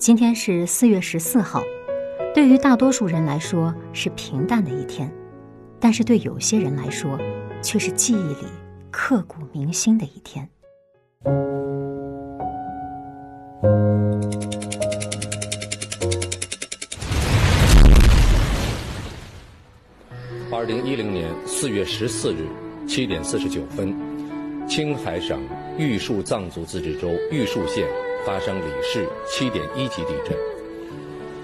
今天是四月十四号，对于大多数人来说是平淡的一天，但是对有些人来说，却是记忆里刻骨铭心的一天。二零一零年四月十四日七点四十九分，青海省玉树藏族自治州玉树县发生里氏七点一级地震。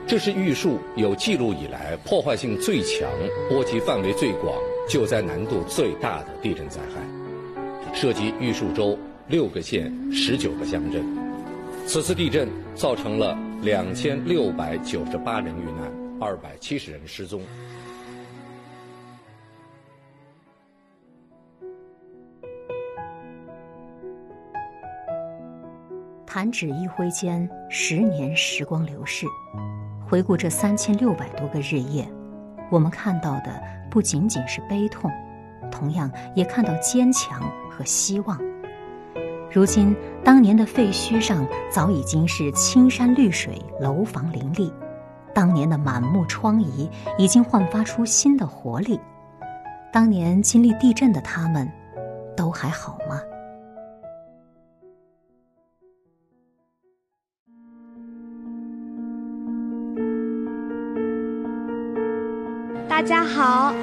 这是玉树有记录以来破坏性最强、波及范围最广、救灾难度最大的地震灾害，涉及玉树州六个县、十九个乡镇。此次地震造成了两千六百九十八人遇难，二百七十人失踪。弹指一挥间，十年时光流逝。回顾这三千六百多个日夜，我们看到的不仅仅是悲痛，同样也看到坚强和希望。如今，当年的废墟上早已经是青山绿水、楼房林立；当年的满目疮痍已经焕发出新的活力。当年经历地震的他们，都还好吗？大家好，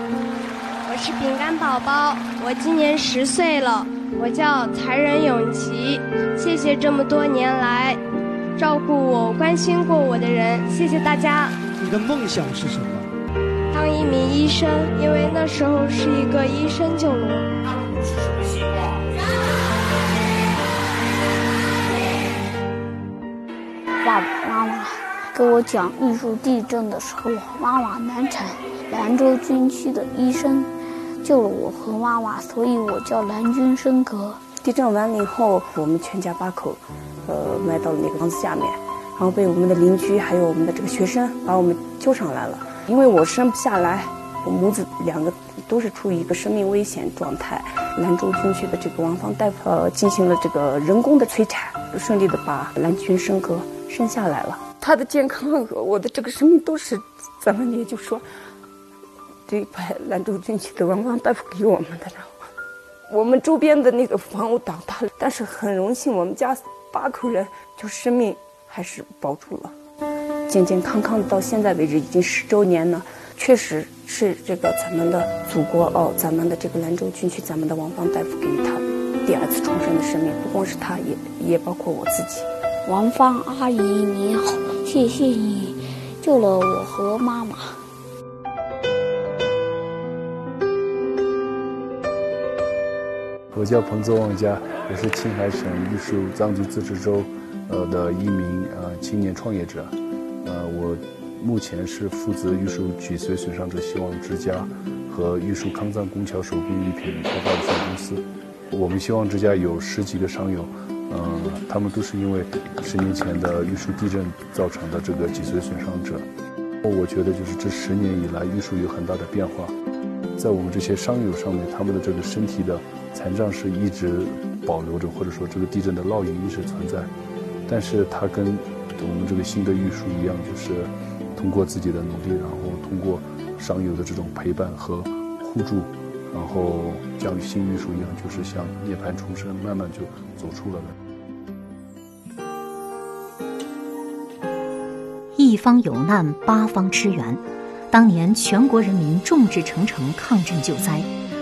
我是饼干宝宝，我今年十岁了，我叫才人永琪。谢谢这么多年来照顾我、关心过我的人，谢谢大家。你的梦想是什么？当一名医生，因为那时候是一个医生救了给我讲玉树地震的时候，妈妈难产。兰州军区的医生救了我和妈妈，所以我叫兰君生格。地震完了以后，我们全家八口，呃，埋到了那个房子下面，然后被我们的邻居还有我们的这个学生把我们救上来了。因为我生不下来，我母子两个都是处于一个生命危险状态。兰州军区的这个王芳大夫呃进行了这个人工的催产，顺利的把兰君生格生下来了。他的健康和我的这个生命都是咱们也就说。这块兰州军区的王芳大夫给我们的，然后我们周边的那个房屋倒塌了，但是很荣幸，我们家八口人就生命还是保住了，健健康康的到现在为止已经十周年了，确实是这个咱们的祖国哦，咱们的这个兰州军区，咱们的王芳大夫给予他第二次重生的生命，不光是他，也也包括我自己。王芳阿姨你好，谢谢你救了我和妈妈。我叫彭泽旺家，我是青海省玉树藏族自治州，呃的一名呃青年创业者，呃我目前是负责玉树脊髓损伤者希望之家和玉树康藏工桥手工艺品开发有限公司。我们希望之家有十几个商友，呃他们都是因为十年前的玉树地震造成的这个脊髓损伤者。我觉得就是这十年以来玉树有很大的变化，在我们这些伤友上面，他们的这个身体的。残障是一直保留着，或者说这个地震的烙印一直存在，但是它跟我们这个新的玉树一样，就是通过自己的努力，然后通过伤友的这种陪伴和互助，然后像新玉树一样，就是像涅槃重生，慢慢就走出了来。一方有难，八方支援。当年全国人民众志成城抗震救灾。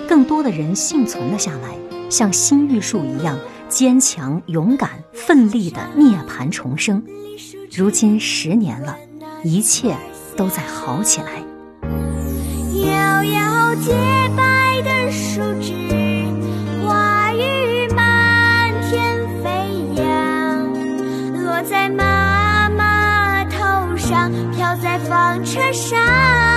更多的人幸存了下来，像新玉树一样坚强、勇敢、奋力的涅槃重生。如今十年了，一切都在好起来。遥遥洁白山。